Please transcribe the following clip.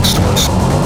next to us.